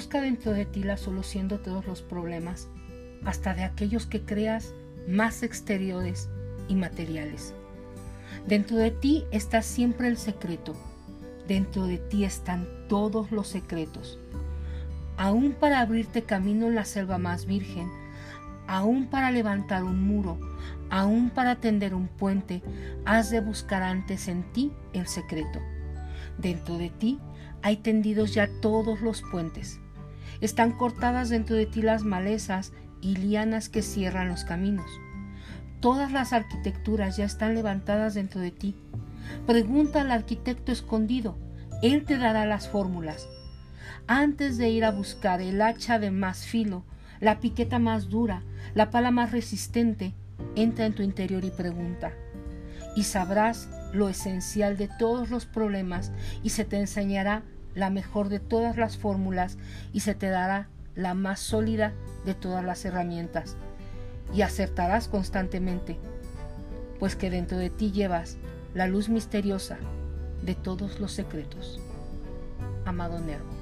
Busca dentro de ti la solución de todos los problemas, hasta de aquellos que creas más exteriores y materiales. Dentro de ti está siempre el secreto. Dentro de ti están todos los secretos. Aún para abrirte camino en la selva más virgen, aún para levantar un muro, aún para tender un puente, has de buscar antes en ti el secreto. Dentro de ti hay tendidos ya todos los puentes. Están cortadas dentro de ti las malezas y lianas que cierran los caminos. Todas las arquitecturas ya están levantadas dentro de ti. Pregunta al arquitecto escondido, él te dará las fórmulas. Antes de ir a buscar el hacha de más filo, la piqueta más dura, la pala más resistente, entra en tu interior y pregunta. Y sabrás lo esencial de todos los problemas y se te enseñará la mejor de todas las fórmulas y se te dará la más sólida de todas las herramientas. Y acertarás constantemente, pues que dentro de ti llevas la luz misteriosa de todos los secretos. Amado Nervo.